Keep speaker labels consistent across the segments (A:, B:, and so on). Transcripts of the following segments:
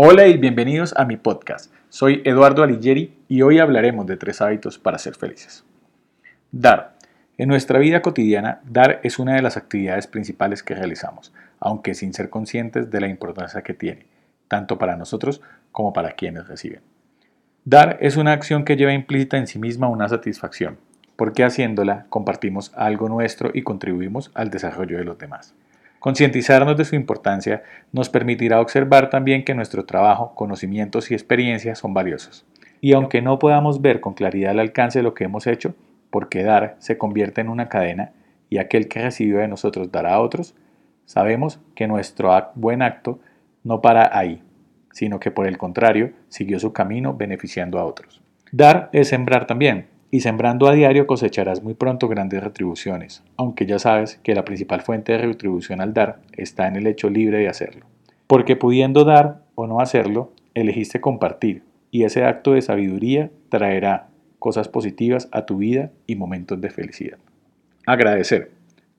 A: Hola y bienvenidos a mi podcast. Soy Eduardo Alighieri y hoy hablaremos de tres hábitos para ser felices. Dar. En nuestra vida cotidiana, dar es una de las actividades principales que realizamos, aunque sin ser conscientes de la importancia que tiene, tanto para nosotros como para quienes reciben. Dar es una acción que lleva implícita en sí misma una satisfacción, porque haciéndola compartimos algo nuestro y contribuimos al desarrollo de los demás. Concientizarnos de su importancia nos permitirá observar también que nuestro trabajo, conocimientos y experiencias son valiosos. Y aunque no podamos ver con claridad el alcance de lo que hemos hecho, porque dar se convierte en una cadena y aquel que recibe de nosotros dará a otros, sabemos que nuestro buen acto no para ahí, sino que por el contrario siguió su camino beneficiando a otros. Dar es sembrar también, y sembrando a diario cosecharás muy pronto grandes retribuciones, aunque ya sabes que la principal fuente de retribución al dar está en el hecho libre de hacerlo. Porque pudiendo dar o no hacerlo, elegiste compartir, y ese acto de sabiduría traerá cosas positivas a tu vida y momentos de felicidad. Agradecer.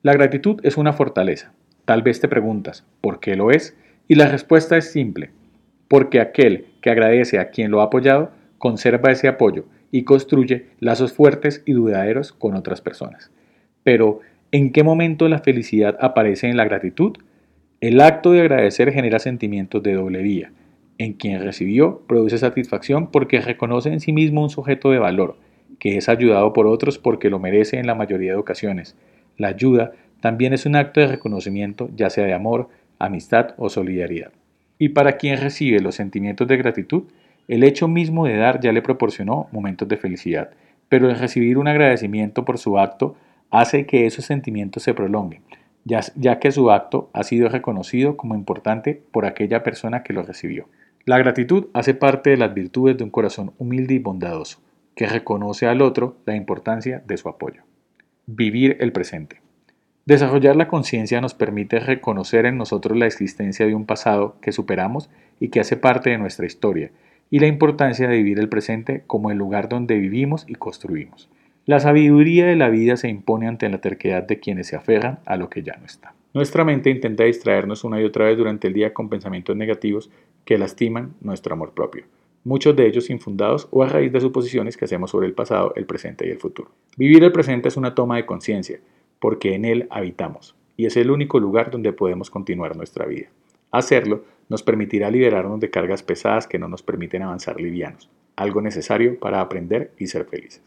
A: La gratitud es una fortaleza. Tal vez te preguntas, ¿por qué lo es? Y la respuesta es simple, porque aquel que agradece a quien lo ha apoyado, conserva ese apoyo y construye lazos fuertes y duraderos con otras personas. Pero, ¿en qué momento la felicidad aparece en la gratitud? El acto de agradecer genera sentimientos de doble vía. En quien recibió produce satisfacción porque reconoce en sí mismo un sujeto de valor, que es ayudado por otros porque lo merece en la mayoría de ocasiones. La ayuda también es un acto de reconocimiento, ya sea de amor, amistad o solidaridad. Y para quien recibe los sentimientos de gratitud, el hecho mismo de dar ya le proporcionó momentos de felicidad, pero el recibir un agradecimiento por su acto hace que esos sentimientos se prolonguen, ya, que su acto ha sido reconocido como importante por aquella persona que lo recibió. La gratitud hace parte de las virtudes de un corazón humilde y bondadoso, que reconoce al otro la importancia de su apoyo. Vivir el presente. Desarrollar la conciencia nos permite reconocer en nosotros la existencia de un pasado que superamos y que hace parte de nuestra historia, y la importancia de vivir el presente como el lugar donde vivimos y construimos. La sabiduría de la vida se impone ante la terquedad de quienes se aferran a lo que ya no está. Nuestra mente intenta distraernos una y otra vez durante el día con pensamientos negativos que lastiman nuestro amor propio, muchos de ellos infundados o a raíz de suposiciones que hacemos sobre el pasado, el presente y el futuro. Vivir el presente es una toma de conciencia, porque en él habitamos, y es el único lugar donde podemos continuar nuestra vida. Hacerlo nos permitirá liberarnos de cargas pesadas que no nos permiten avanzar livianos, algo necesario para aprender y ser felices.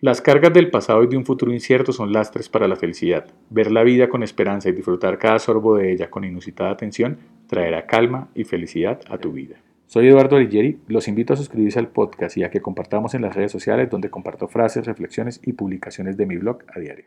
A: Las cargas del pasado y de un futuro incierto son lastres para la felicidad. Ver la vida con esperanza y disfrutar cada sorbo de ella con inusitada atención traerá calma y felicidad a tu vida. Soy Eduardo Alighieri, los invito a suscribirse al podcast y a que compartamos en las redes sociales donde comparto frases, reflexiones y publicaciones de mi blog a diario.